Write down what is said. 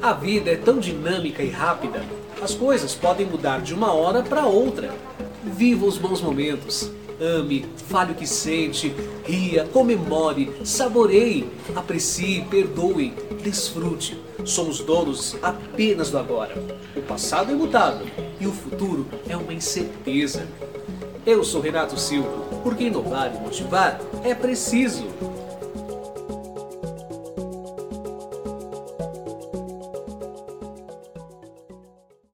A vida é tão dinâmica e rápida. As coisas podem mudar de uma hora para outra. Viva os bons momentos. Ame, fale o que sente, ria, comemore, saboreie, aprecie, perdoe, desfrute. Somos donos apenas do agora. O passado é mutável e o futuro é uma incerteza. Eu sou Renato Silva, porque inovar e motivar é preciso.